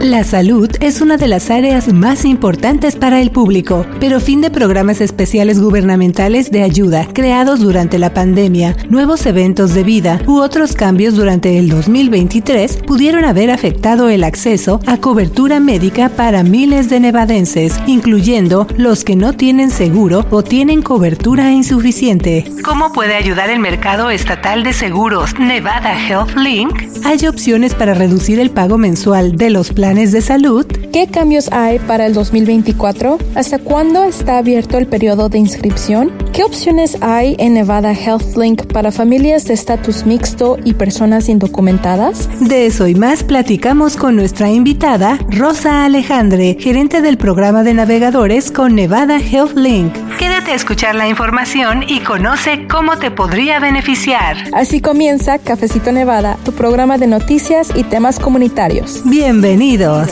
La salud es una de las áreas más importantes para el público, pero fin de programas especiales gubernamentales de ayuda creados durante la pandemia, nuevos eventos de vida u otros cambios durante el 2023 pudieron haber afectado el acceso a cobertura médica para miles de nevadenses, incluyendo los que no tienen seguro o tienen cobertura insuficiente. ¿Cómo puede ayudar el mercado estatal de seguros Nevada Health Link? Hay opciones para reducir el pago mensual de los planes de salud. ¿Qué cambios hay para el 2024? ¿Hasta cuándo está abierto el periodo de inscripción? ¿Qué opciones hay en Nevada HealthLink para familias de estatus mixto y personas indocumentadas? De eso y más platicamos con nuestra invitada, Rosa Alejandre, gerente del programa de navegadores con Nevada HealthLink. Quédate a escuchar la información y conoce cómo te podría beneficiar. Así comienza Cafecito Nevada, tu programa de noticias y temas comunitarios. Bienvenido.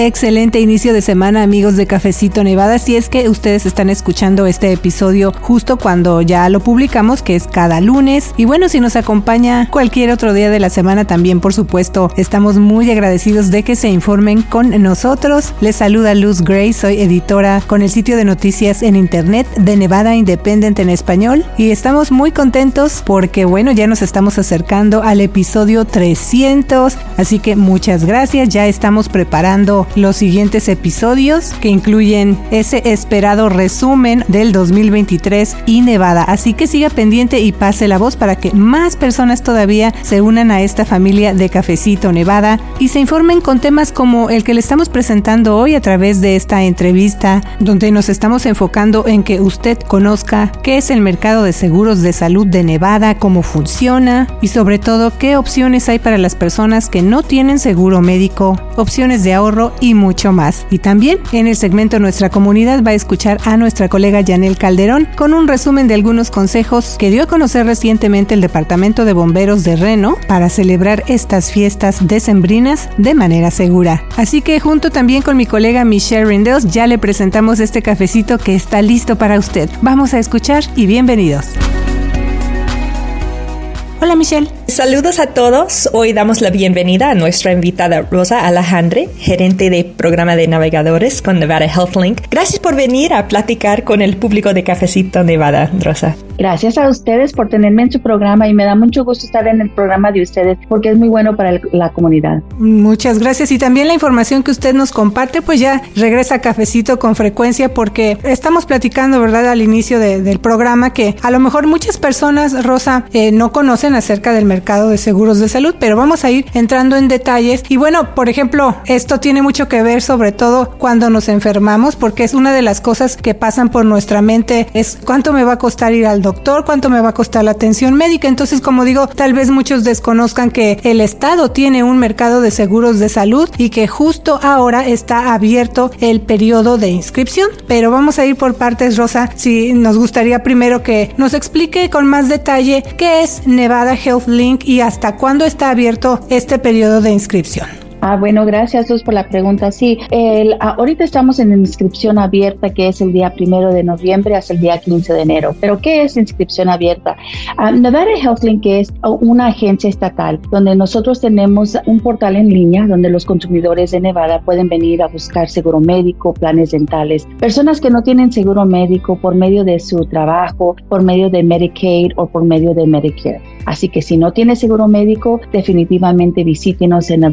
Excelente inicio de semana amigos de Cafecito Nevada. Si es que ustedes están escuchando este episodio justo cuando ya lo publicamos, que es cada lunes. Y bueno, si nos acompaña cualquier otro día de la semana también, por supuesto, estamos muy agradecidos de que se informen con nosotros. Les saluda Luz Gray, soy editora con el sitio de noticias en internet de Nevada Independent en español. Y estamos muy contentos porque bueno, ya nos estamos acercando al episodio 300. Así que muchas gracias, ya estamos preparando los siguientes episodios que incluyen ese esperado resumen del 2023 y Nevada. Así que siga pendiente y pase la voz para que más personas todavía se unan a esta familia de Cafecito Nevada y se informen con temas como el que le estamos presentando hoy a través de esta entrevista, donde nos estamos enfocando en que usted conozca qué es el mercado de seguros de salud de Nevada, cómo funciona y sobre todo qué opciones hay para las personas que no tienen seguro médico, opciones de ahorro y mucho más. Y también en el segmento Nuestra Comunidad va a escuchar a nuestra colega Janel Calderón con un resumen de algunos consejos que dio a conocer recientemente el Departamento de Bomberos de Reno para celebrar estas fiestas decembrinas de manera segura. Así que junto también con mi colega Michelle Rindels ya le presentamos este cafecito que está listo para usted. Vamos a escuchar y bienvenidos. Hola Michelle. Saludos a todos. Hoy damos la bienvenida a nuestra invitada Rosa Alejandre, gerente de programa de navegadores con Nevada HealthLink. Gracias por venir a platicar con el público de Cafecito Nevada, Rosa. Gracias a ustedes por tenerme en su programa y me da mucho gusto estar en el programa de ustedes porque es muy bueno para la comunidad. Muchas gracias y también la información que usted nos comparte pues ya regresa a Cafecito con frecuencia porque estamos platicando, ¿verdad? Al inicio del programa que a lo mejor muchas personas, Rosa, eh, no conocen acerca del mercado de seguros de salud, pero vamos a ir entrando en detalles y bueno, por ejemplo, esto tiene mucho que ver sobre todo cuando nos enfermamos porque es una de las cosas que pasan por nuestra mente es cuánto me va a costar ir al doctor, cuánto me va a costar la atención médica. Entonces, como digo, tal vez muchos desconozcan que el Estado tiene un mercado de seguros de salud y que justo ahora está abierto el periodo de inscripción. Pero vamos a ir por partes, Rosa. Si nos gustaría primero que nos explique con más detalle qué es Nevada Health Link y hasta cuándo está abierto este periodo de inscripción. Ah, bueno, gracias Luz por la pregunta. Sí, el, ah, ahorita estamos en inscripción abierta que es el día primero de noviembre hasta el día 15 de enero. Pero ¿qué es inscripción abierta? Uh, Nevada HealthLink es una agencia estatal donde nosotros tenemos un portal en línea donde los consumidores de Nevada pueden venir a buscar seguro médico, planes dentales, personas que no tienen seguro médico por medio de su trabajo, por medio de Medicaid o por medio de Medicare. Así que si no tiene seguro médico, definitivamente visítenos en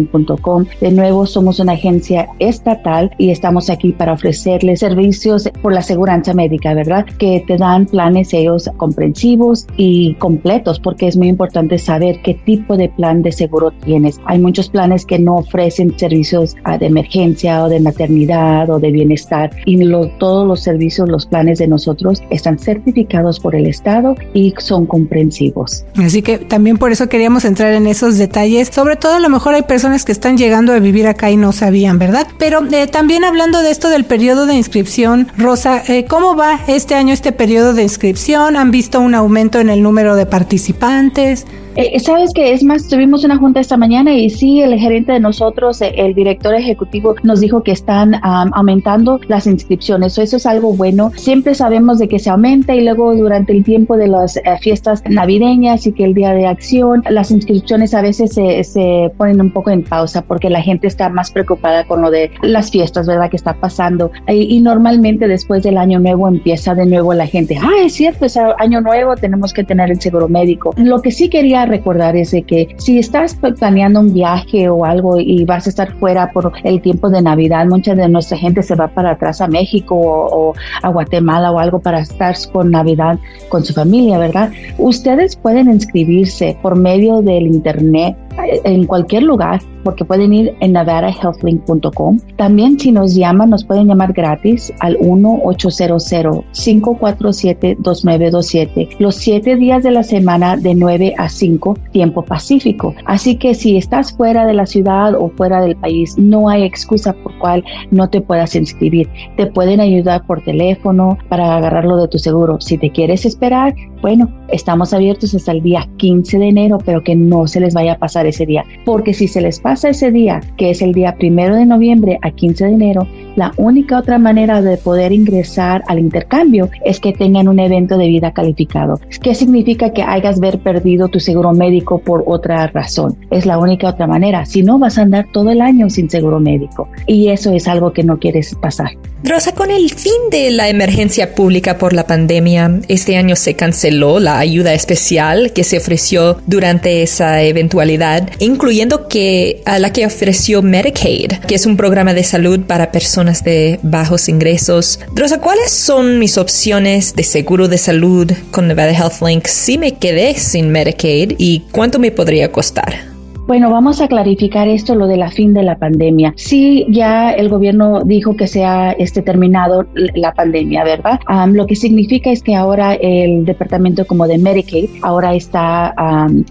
nevadahealthLink.com. De nuevo, somos una agencia estatal y estamos aquí para ofrecerles servicios por la seguridad médica, ¿verdad? Que te dan planes ellos comprensivos y completos, porque es muy importante saber qué tipo de plan de seguro tienes. Hay muchos planes que no ofrecen servicios ah, de emergencia o de maternidad o de bienestar y todos los servicios, los planes de nosotros están certificados por el Estado y son comprensivos. Así que también por eso queríamos entrar en esos detalles. Sobre todo a lo mejor hay personas personas que están llegando a vivir acá y no sabían, ¿verdad? Pero eh, también hablando de esto del periodo de inscripción, Rosa, eh, ¿cómo va este año este periodo de inscripción? ¿Han visto un aumento en el número de participantes? Eh, Sabes que es más, tuvimos una junta esta mañana y sí, el gerente de nosotros, eh, el director ejecutivo, nos dijo que están aumentando las inscripciones. Eso es algo bueno. Siempre sabemos de que se aumenta y luego durante el tiempo de las eh, fiestas navideñas y que el día de acción, las inscripciones a veces se, se, ponen un poco en pausa porque la gente está más preocupada con lo de las fiestas, ¿verdad? Que está pasando. Y, y normalmente después del año nuevo empieza de nuevo la gente, ah, es cierto, es año nuevo, tenemos que tener el seguro médico. Lo que sí quería recordar es de que si estás planeando un viaje o algo y vas a estar fuera por el tiempo de Navidad, mucha de nuestra gente se va para atrás a México o, o a Guatemala o algo para estar con Navidad con su familia, ¿verdad? Ustedes pueden inscribirse por medio del internet en cualquier lugar porque pueden ir en nevadahealthlink.com. También si nos llaman, nos pueden llamar gratis al 1-800-547-2927 los siete días de la semana de 9 a 5 tiempo pacífico. Así que si estás fuera de la ciudad o fuera del país, no hay excusa por cual no te puedas inscribir. Te pueden ayudar por teléfono para agarrarlo de tu seguro. Si te quieres esperar, bueno, estamos abiertos hasta el día 15 de enero, pero que no se les vaya a pasar ese día. Porque si se les pasa ese día, que es el día primero de noviembre a 15 de enero, la única otra manera de poder ingresar al intercambio es que tengan un evento de vida calificado. ¿Qué significa que hayas ver perdido tu seguro médico por otra razón? Es la única otra manera. Si no, vas a andar todo el año sin seguro médico. Y eso es algo que no quieres pasar. Rosa, con el fin de la emergencia pública por la pandemia, este año se canceló la ayuda especial que se ofreció durante esa eventualidad, incluyendo que a la que ofreció Medicaid, que es un programa de salud para personas de bajos ingresos. Rosa, ¿cuáles son mis opciones de seguro de salud con Nevada HealthLink si me quedé sin Medicaid y cuánto me podría costar? Bueno, vamos a clarificar esto, lo de la fin de la pandemia. Sí, ya el gobierno dijo que se ha este, terminado la pandemia, ¿verdad? Lo que significa es que ahora el departamento como de Medicaid ahora está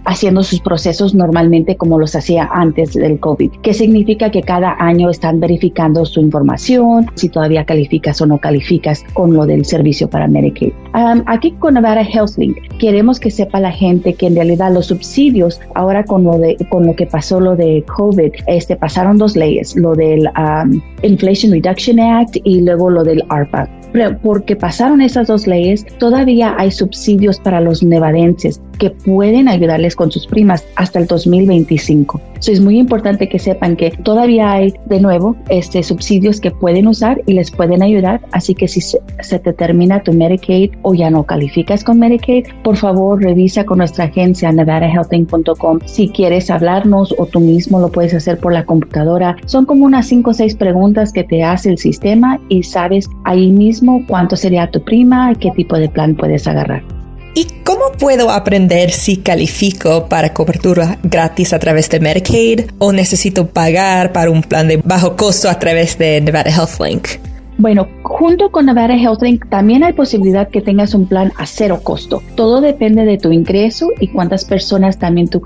haciendo sus procesos normalmente como los hacía antes del COVID, que significa que cada año están verificando su información, si todavía calificas o no calificas con lo del servicio para Medicaid. Aquí con Nevada HealthLink queremos que sepa la gente que en realidad los subsidios ahora con lo de lo que pasó lo de COVID, este, pasaron dos leyes, lo del um, Inflation Reduction Act y luego lo del ARPA. Pero porque pasaron esas dos leyes, todavía hay subsidios para los nevadenses que pueden ayudarles con sus primas hasta el 2025. Eso es muy importante que sepan que todavía hay de nuevo este, subsidios que pueden usar y les pueden ayudar. Así que si se, se te termina tu Medicaid o ya no calificas con Medicaid, por favor revisa con nuestra agencia nevadahealthing.com si quieres hablarnos o tú mismo lo puedes hacer por la computadora. Son como unas 5 o 6 preguntas que te hace el sistema y sabes ahí mismo cuánto sería tu prima y qué tipo de plan puedes agarrar. ¿Y cómo puedo aprender si califico para cobertura gratis a través de Medicaid o necesito pagar para un plan de bajo costo a través de Nevada HealthLink? Bueno, junto con Nevada HealthLink también hay posibilidad que tengas un plan a cero costo. Todo depende de tu ingreso y cuántas personas también tú,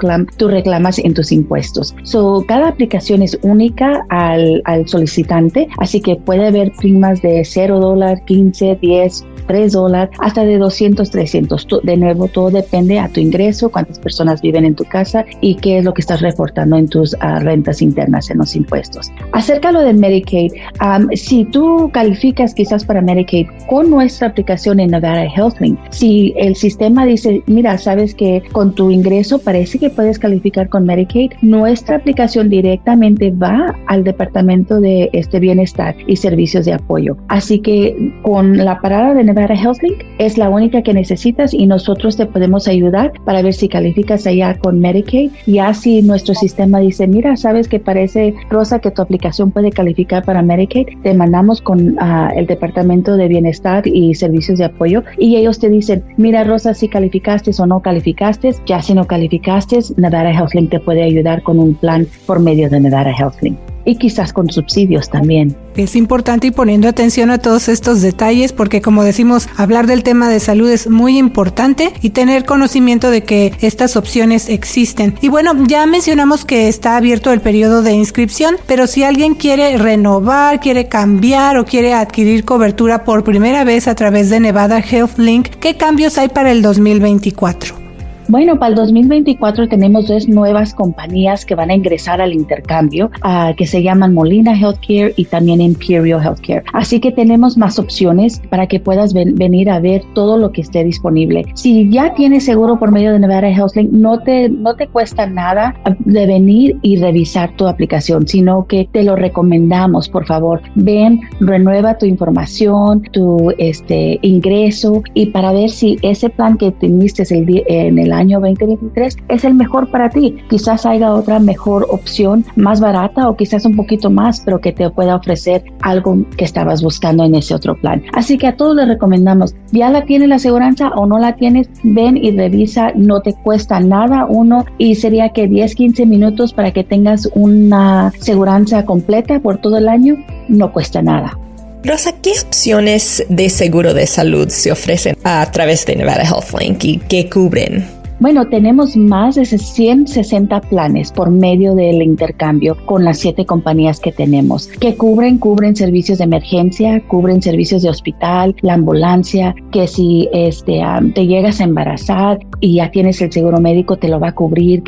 reclamas en tus impuestos. So, cada aplicación es única al, al solicitante, así que puede haber primas de 0 dólar, 15, 10, 3 dólares, hasta de 200, 300. De nuevo, todo depende a tu ingreso, cuántas personas viven en tu casa y qué es lo que estás reportando en tus uh, rentas internas en los impuestos. Acerca lo de Medicaid, um, si tú calificas quizás para Medicaid con nuestra aplicación en Nevada HealthLink, si el sistema dice, mira, sabes que con tu ingreso parece que puedes calificar con Medicaid, nuestra aplicación directamente va al Departamento de este Bienestar y Servicios de Apoyo. Así que con la parada de Nevada HealthLink es la única que necesitas y nosotros te podemos ayudar para ver si calificas allá con Medicaid. Y así nuestro sistema dice, mira, sabes que parece, Rosa, que tu aplicación puede calificar para Medicaid, te mandamos con uh, el Departamento de Bienestar y Servicios de Apoyo y ellos te dicen, mira, Rosa, si calificaste o no calificaste, ya si no calificaste, Nevada HealthLink te puede ayudar con un plan por medio de Nevada HealthLink. Y quizás con subsidios también. Es importante ir poniendo atención a todos estos detalles porque como decimos, hablar del tema de salud es muy importante y tener conocimiento de que estas opciones existen. Y bueno, ya mencionamos que está abierto el periodo de inscripción, pero si alguien quiere renovar, quiere cambiar o quiere adquirir cobertura por primera vez a través de Nevada Health Link, ¿qué cambios hay para el 2024? Bueno, para el 2024 tenemos dos nuevas compañías que van a ingresar al intercambio, uh, que se llaman Molina Healthcare y también Imperial Healthcare. Así que tenemos más opciones para que puedas ven, venir a ver todo lo que esté disponible. Si ya tienes seguro por medio de Nevada HealthLink, no te, no te cuesta nada de venir y revisar tu aplicación, sino que te lo recomendamos, por favor. Ven, renueva tu información, tu este, ingreso y para ver si ese plan que teniste el, en el año 2023 es el mejor para ti. Quizás haya otra mejor opción más barata o quizás un poquito más, pero que te pueda ofrecer algo que estabas buscando en ese otro plan. Así que a todos les recomendamos, ya la tienes la aseguranza o no la tienes, ven y revisa, no te cuesta nada uno y sería que 10, 15 minutos para que tengas una aseguranza completa por todo el año, no cuesta nada. Rosa, ¿qué opciones de seguro de salud se ofrecen a través de Nevada HealthLink y qué cubren? Bueno, tenemos más de 160 planes por medio del intercambio con las siete compañías que tenemos, que cubren, cubren servicios de emergencia, cubren servicios de hospital, la ambulancia, que si este, te llegas a embarazar y ya tienes el seguro médico, te lo va a cubrir,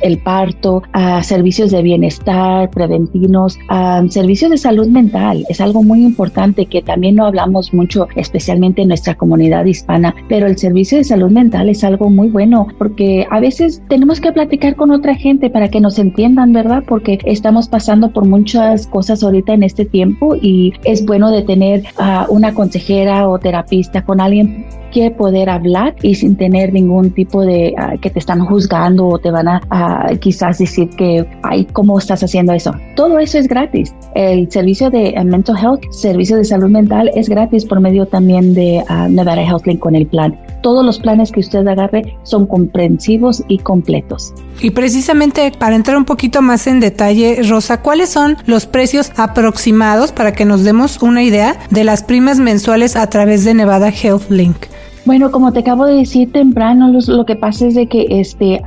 el parto, servicios de bienestar, preventivos, servicios de salud mental. Es algo muy importante que también no hablamos mucho, especialmente en nuestra comunidad hispana, pero el servicio de salud mental es algo muy bueno porque a veces tenemos que platicar con otra gente para que nos entiendan, ¿verdad? Porque estamos pasando por muchas cosas ahorita en este tiempo y es bueno de tener a una consejera o terapista con alguien que poder hablar y sin tener ningún tipo de ah, que te están juzgando o te van a quizás decir que, ay, ¿cómo estás haciendo eso? Todo eso es gratis. El servicio de uh, mental health, servicio de salud mental es gratis por medio también de uh, Nevada HealthLink con el plan. Todos los planes que usted agarre son comprensivos y completos. Y precisamente para entrar un poquito más en detalle, Rosa, ¿cuáles son los precios aproximados para que nos demos una idea de las primas mensuales a través de Nevada HealthLink? Bueno, como te acabo de decir temprano, lo, que pasa es de que este,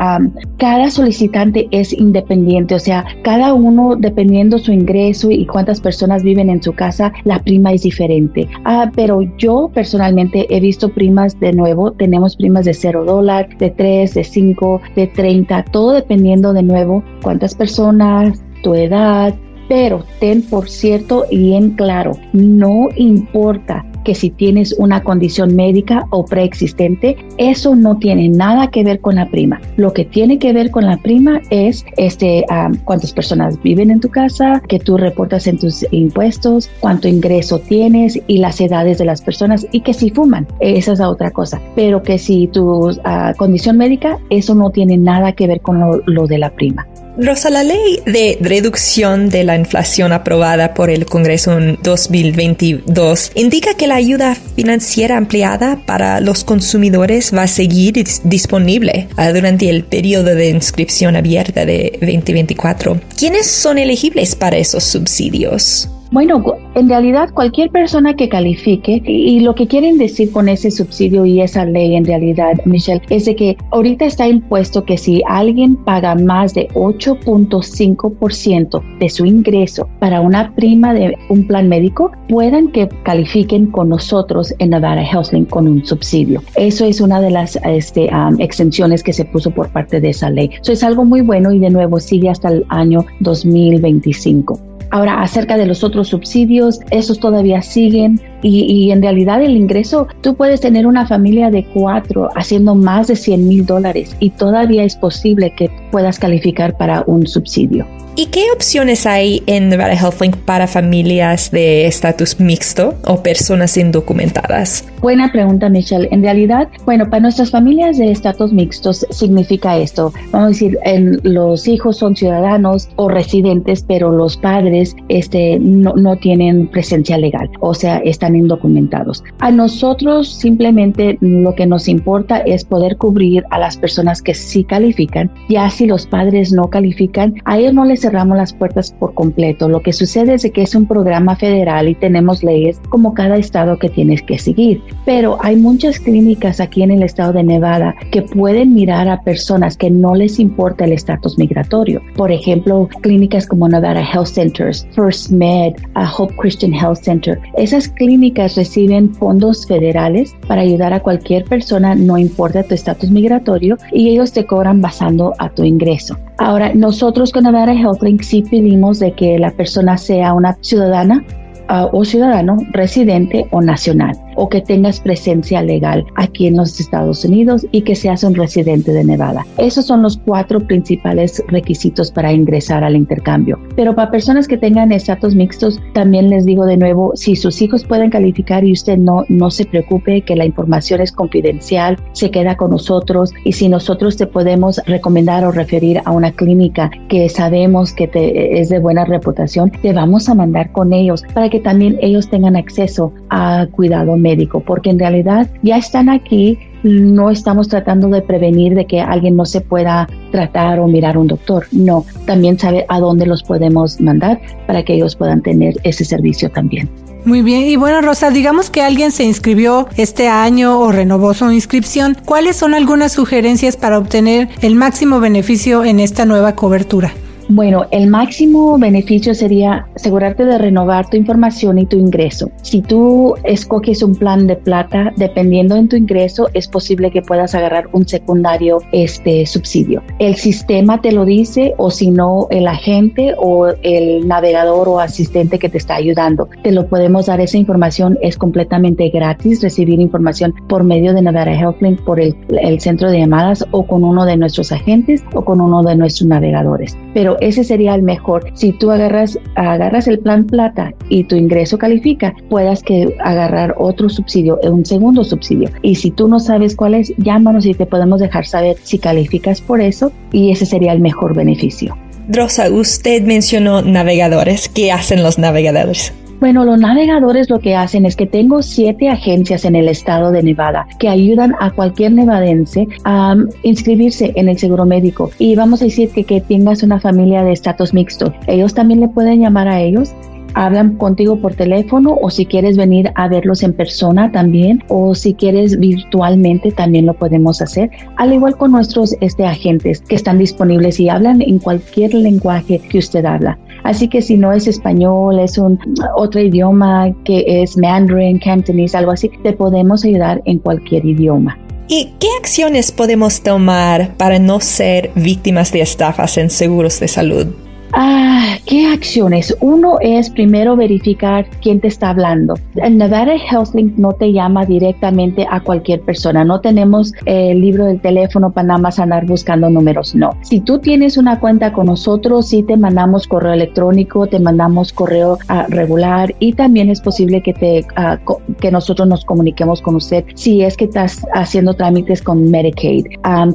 cada solicitante es independiente, o sea, cada uno dependiendo su ingreso y cuántas personas viven en su casa, la prima es diferente. Ah, pero yo personalmente he visto primas de nuevo, tenemos primas de 0 dólar, de 3, de 5, de 30, todo dependiendo de nuevo cuántas personas, tu edad, pero ten por cierto y en claro, no importa que si tienes una condición médica o preexistente, eso no tiene nada que ver con la prima. Lo que tiene que ver con la prima es este, cuántas personas viven en tu casa, que tú reportas en tus impuestos, cuánto ingreso tienes y las edades de las personas y que si fuman, esa es la otra cosa. Pero que si tu ah, condición médica, eso no tiene nada que ver con lo de la prima. Rosa, la ley de reducción de la inflación aprobada por el Congreso en 2022 indica que la ayuda financiera ampliada para los consumidores va a seguir disponible ah, durante el periodo de inscripción abierta de 2024. ¿Quiénes son elegibles para esos subsidios? Bueno, en realidad cualquier persona que califique y lo que quieren decir con ese subsidio y esa ley en realidad, Michelle, es de que ahorita está impuesto que si alguien paga más de 8.5% de su ingreso para una prima de un plan médico, puedan que califiquen con nosotros en Nevada HealthLink con un subsidio. Eso es una de las este, exenciones que se puso por parte de esa ley. Eso es algo muy bueno y de nuevo sigue hasta el año 2025. Ahora, acerca de los otros subsidios, esos todavía siguen y, en realidad el ingreso, tú puedes tener una familia de cuatro haciendo más de 100 mil dólares y todavía es posible que puedas calificar para un subsidio. ¿Y qué opciones hay en Nevada HealthLink para familias de estatus mixto o personas indocumentadas? Buena pregunta, Michelle. En realidad, bueno, para nuestras familias de estatus mixtos significa esto. Vamos a decir, en, los hijos son ciudadanos o residentes, pero los padres este, no, no tienen presencia legal. O sea, están están indocumentados. A nosotros simplemente lo que nos importa es poder cubrir a las personas que sí califican. Ya si los padres no califican, a ellos no les cerramos las puertas por completo. Lo que sucede es que es un programa federal y tenemos leyes como cada estado que tienes que seguir. Pero hay muchas clínicas aquí en el estado de Nevada que pueden mirar a personas que no les importa el estatus migratorio. Por ejemplo, clínicas como Nevada Health Centers, First Med, Hope Christian Health Center. Esas clínicas reciben fondos federales para ayudar a cualquier persona, no importa tu estatus migratorio, y ellos te cobran basando a tu ingreso. Ahora, nosotros con Nevada HealthLink sí pedimos de que la persona sea una ciudadana uh, o ciudadano residente o nacional o que tengas presencia legal aquí en los Estados Unidos y que seas un residente de Nevada. Esos son los cuatro principales requisitos para ingresar al intercambio. Pero para personas que tengan estatus mixtos, también les digo de nuevo, si sus hijos pueden calificar y usted no, no se preocupe que la información es confidencial, se queda con nosotros y si nosotros te podemos recomendar o referir a una clínica que sabemos que te, es de buena reputación, te vamos a mandar con ellos para que también ellos tengan acceso a cuidado médico médico, porque en realidad ya están aquí, no estamos tratando de prevenir de que alguien no se pueda tratar o mirar un doctor, no, también saber a dónde los podemos mandar para que ellos puedan tener ese servicio también. Muy bien, y bueno Rosa, digamos que alguien se inscribió este año o renovó su inscripción, ¿cuáles son algunas sugerencias para obtener el máximo beneficio en esta nueva cobertura? Bueno, el máximo beneficio sería asegurarte de renovar tu información y tu ingreso. Si tú escoges un plan de plata, dependiendo en tu ingreso, es posible que puedas agarrar un secundario este subsidio. El sistema te lo dice o si no el agente o el navegador o asistente que te está ayudando. Te lo podemos dar esa información, es completamente gratis recibir información por medio de Nevada HealthLink por el centro de llamadas o con uno de nuestros agentes o con uno de nuestros navegadores. Pero ese sería el mejor. Si tú agarras, agarras el plan plata y tu ingreso califica, puedas que agarrar otro subsidio, un segundo subsidio. Y si tú no sabes cuál es, llámanos y te podemos dejar saber si calificas por eso y ese sería el mejor beneficio. Rosa, usted mencionó navegadores. ¿Qué hacen los navegadores? Bueno, los navegadores lo que hacen es que tengo siete agencias en el estado de Nevada que ayudan a cualquier nevadense a um, inscribirse en el seguro médico. Y vamos a decir que, tengas una familia de estatus mixto. Ellos también le pueden llamar a ellos hablan contigo por teléfono o si quieres venir a verlos en persona también o si quieres virtualmente también lo podemos hacer, al igual con nuestros este, agentes que están disponibles y hablan en cualquier lenguaje que usted habla. Así que si no es español, es un otro idioma que es mandarin, cantonese, algo así, te podemos ayudar en cualquier idioma. ¿Y qué acciones podemos tomar para no ser víctimas de estafas en seguros de salud? Ah, ¿Qué acciones? Uno es primero verificar quién te está hablando. El Nevada HealthLink no te llama directamente a cualquier persona. No tenemos el libro del teléfono para nada más andar buscando números. No. Si tú tienes una cuenta con nosotros, sí te mandamos correo electrónico, te mandamos correo uh, regular y también es posible que te uh, que nosotros nos comuniquemos con usted si es que estás haciendo trámites con Medicaid,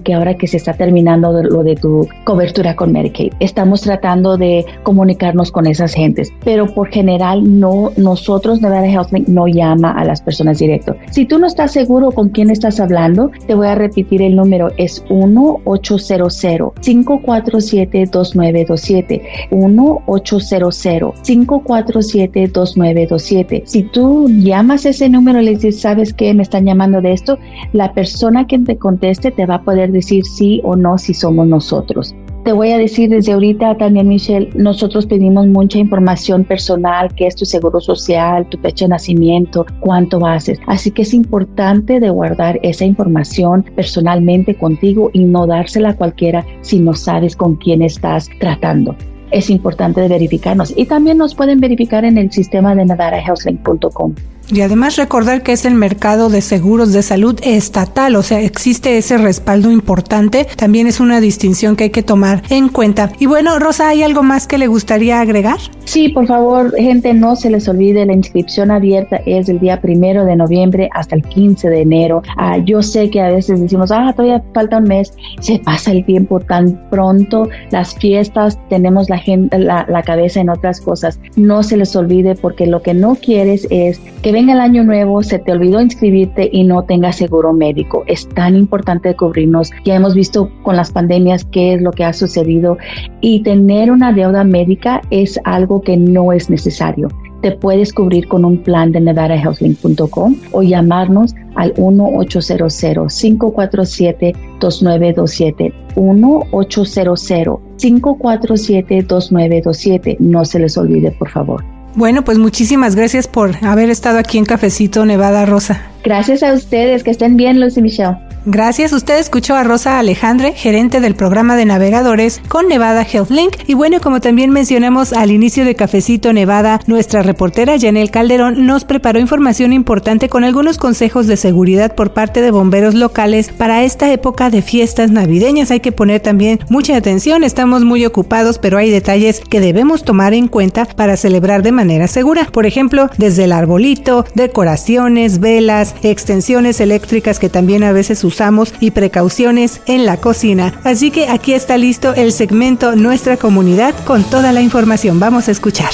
que ahora que se está terminando lo de tu cobertura con Medicaid. Estamos tratando de comunicarnos con esas gentes, pero por general no, nosotros Nevada HealthLink no llama a las personas directo. Si tú no estás seguro con quién estás hablando, te voy a repetir el número, es 1-800-547-2927. 1-800-547-2927. Si tú llamas ese número y le dices, ¿sabes qué? Me están llamando de esto, la persona que te conteste te va a poder decir sí o no si somos nosotros. Te voy a decir desde ahorita también, Michelle, nosotros pedimos mucha información personal, que es tu seguro social, tu fecha de nacimiento, cuánto haces. Así que es importante de guardar esa información personalmente contigo y no dársela a cualquiera si no sabes con quién estás tratando es importante de verificarnos. Y también nos pueden verificar en el sistema de nadarahealthlink.com. Y además recordar que es el mercado de seguros de salud estatal, o sea, existe ese respaldo importante. También es una distinción que hay que tomar en cuenta. Y bueno, Rosa, ¿hay algo más que le gustaría agregar? Sí, por favor, gente, no se les olvide, la inscripción abierta es el día primero de noviembre hasta el 15 de enero. Ah, yo sé que a veces decimos, ah, todavía falta un mes, se pasa el tiempo tan pronto, las fiestas, tenemos la, gente, la cabeza en otras cosas. No se les olvide porque lo que no quieres es que que venga el año nuevo, se te olvidó inscribirte y no tengas seguro médico. Es tan importante cubrirnos. Ya hemos visto con las pandemias qué es lo que ha sucedido y tener una deuda médica es algo que no es necesario. Te puedes cubrir con un plan de nevadahealthlink.com o llamarnos al 1-800-547-2927. 1-800-547-2927. No se les olvide, por favor. Bueno, pues muchísimas gracias por haber estado aquí en Cafecito Nevada Rosa. Gracias a ustedes, que estén bien, Lucy Michelle. Gracias, usted escuchó a Rosa Alejandre, gerente del programa de navegadores con Nevada Health Link. Y bueno, como también mencionamos al inicio de Cafecito Nevada, nuestra reportera Janel Calderón nos preparó información importante con algunos consejos de seguridad por parte de bomberos locales para esta época de fiestas navideñas. Hay que poner también mucha atención, estamos muy ocupados, pero hay detalles que debemos tomar en cuenta para celebrar de manera segura. Por ejemplo, desde el arbolito, decoraciones, velas, extensiones eléctricas que también a veces usamos y precauciones en la cocina. Así que aquí está listo el segmento Nuestra comunidad con toda la información. Vamos a escuchar.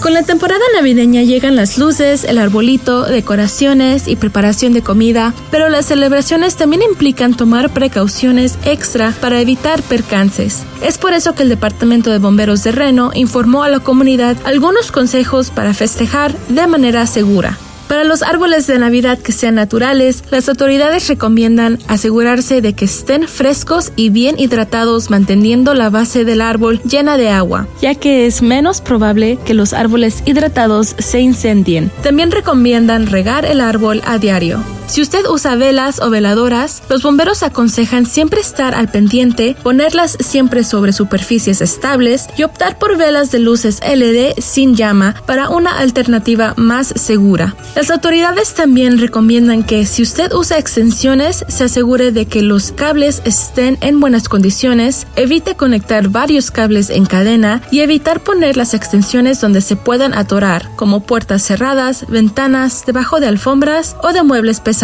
Con la temporada navideña llegan las luces, el arbolito, decoraciones y preparación de comida, pero las celebraciones también implican tomar precauciones extra para evitar percances. Es por eso que el Departamento de Bomberos de Reno informó a la comunidad algunos consejos para festejar de manera segura. Para los árboles de Navidad que sean naturales, las autoridades recomiendan asegurarse de que estén frescos y bien hidratados manteniendo la base del árbol llena de agua, ya que es menos probable que los árboles hidratados se incendien. También recomiendan regar el árbol a diario. Si usted usa velas o veladoras, los bomberos aconsejan siempre estar al pendiente, ponerlas siempre sobre superficies estables y optar por velas de luces LED sin llama para una alternativa más segura. Las autoridades también recomiendan que si usted usa extensiones, se asegure de que los cables estén en buenas condiciones, evite conectar varios cables en cadena y evitar poner las extensiones donde se puedan atorar, como puertas cerradas, ventanas, debajo de alfombras o de muebles pesados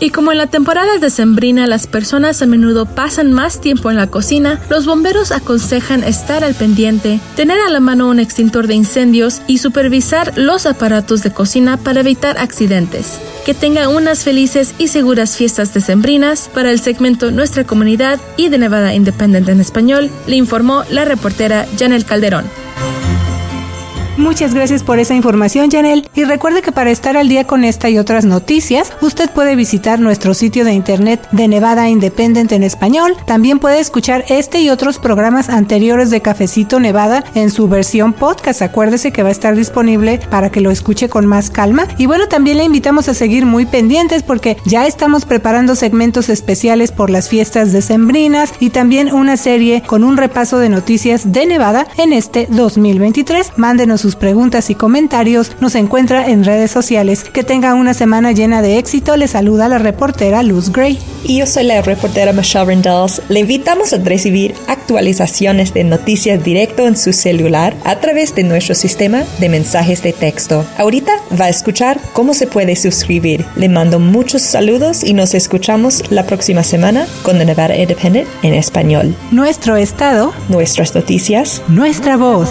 y como en la temporada decembrina las personas a menudo pasan más tiempo en la cocina, los bomberos aconsejan estar al pendiente, tener a la mano un extintor de incendios y supervisar los aparatos de cocina para evitar accidentes. Que tenga unas felices y seguras fiestas decembrinas para el segmento Nuestra Comunidad y de Nevada Independent en español, le informó la reportera Janel Calderón. Muchas gracias por esa información, Janel. Y recuerde que para estar al día con esta y otras noticias, usted puede visitar nuestro sitio de internet de Nevada Independent en español. También puede escuchar este y otros programas anteriores de Cafecito Nevada en su versión podcast. Acuérdese que va a estar disponible para que lo escuche con más calma. Y bueno, también le invitamos a seguir muy pendientes porque ya estamos preparando segmentos especiales por las fiestas decembrinas y también una serie con un repaso de noticias de Nevada en este 2023. Mándenos sus preguntas y comentarios, nos encuentra en redes sociales. Que tenga una semana llena de éxito. Le saluda la reportera Luz Gray. Y yo soy la reportera Michelle Rendells. Le invitamos a recibir actualizaciones de noticias directo en su celular a través de nuestro sistema de mensajes de texto. Ahorita va a escuchar cómo se puede suscribir. Le mando muchos saludos y nos escuchamos la próxima semana con The Nevada Independent en español. Nuestro estado, nuestras noticias, nuestra voz.